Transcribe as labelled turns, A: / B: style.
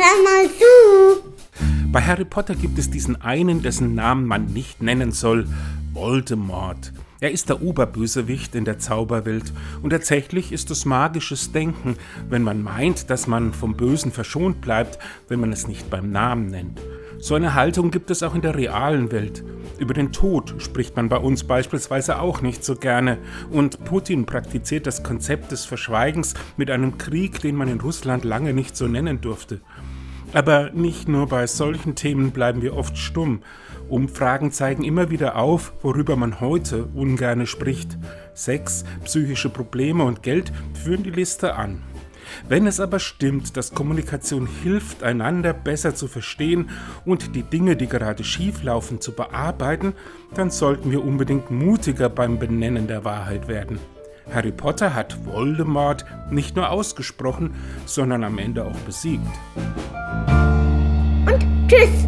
A: Hör mal zu!
B: Bei Harry Potter gibt es diesen einen, dessen Namen man nicht nennen soll, Voldemort. Er ist der Oberbösewicht in der Zauberwelt und tatsächlich ist es magisches Denken, wenn man meint, dass man vom Bösen verschont bleibt, wenn man es nicht beim Namen nennt. So eine Haltung gibt es auch in der realen Welt. Über den Tod spricht man bei uns beispielsweise auch nicht so gerne. Und Putin praktiziert das Konzept des Verschweigens mit einem Krieg, den man in Russland lange nicht so nennen durfte. Aber nicht nur bei solchen Themen bleiben wir oft stumm. Umfragen zeigen immer wieder auf, worüber man heute ungerne spricht. Sex, psychische Probleme und Geld führen die Liste an. Wenn es aber stimmt, dass Kommunikation hilft, einander besser zu verstehen und die Dinge, die gerade schief laufen, zu bearbeiten, dann sollten wir unbedingt mutiger beim Benennen der Wahrheit werden. Harry Potter hat Voldemort nicht nur ausgesprochen, sondern am Ende auch besiegt.
A: Und tschüss!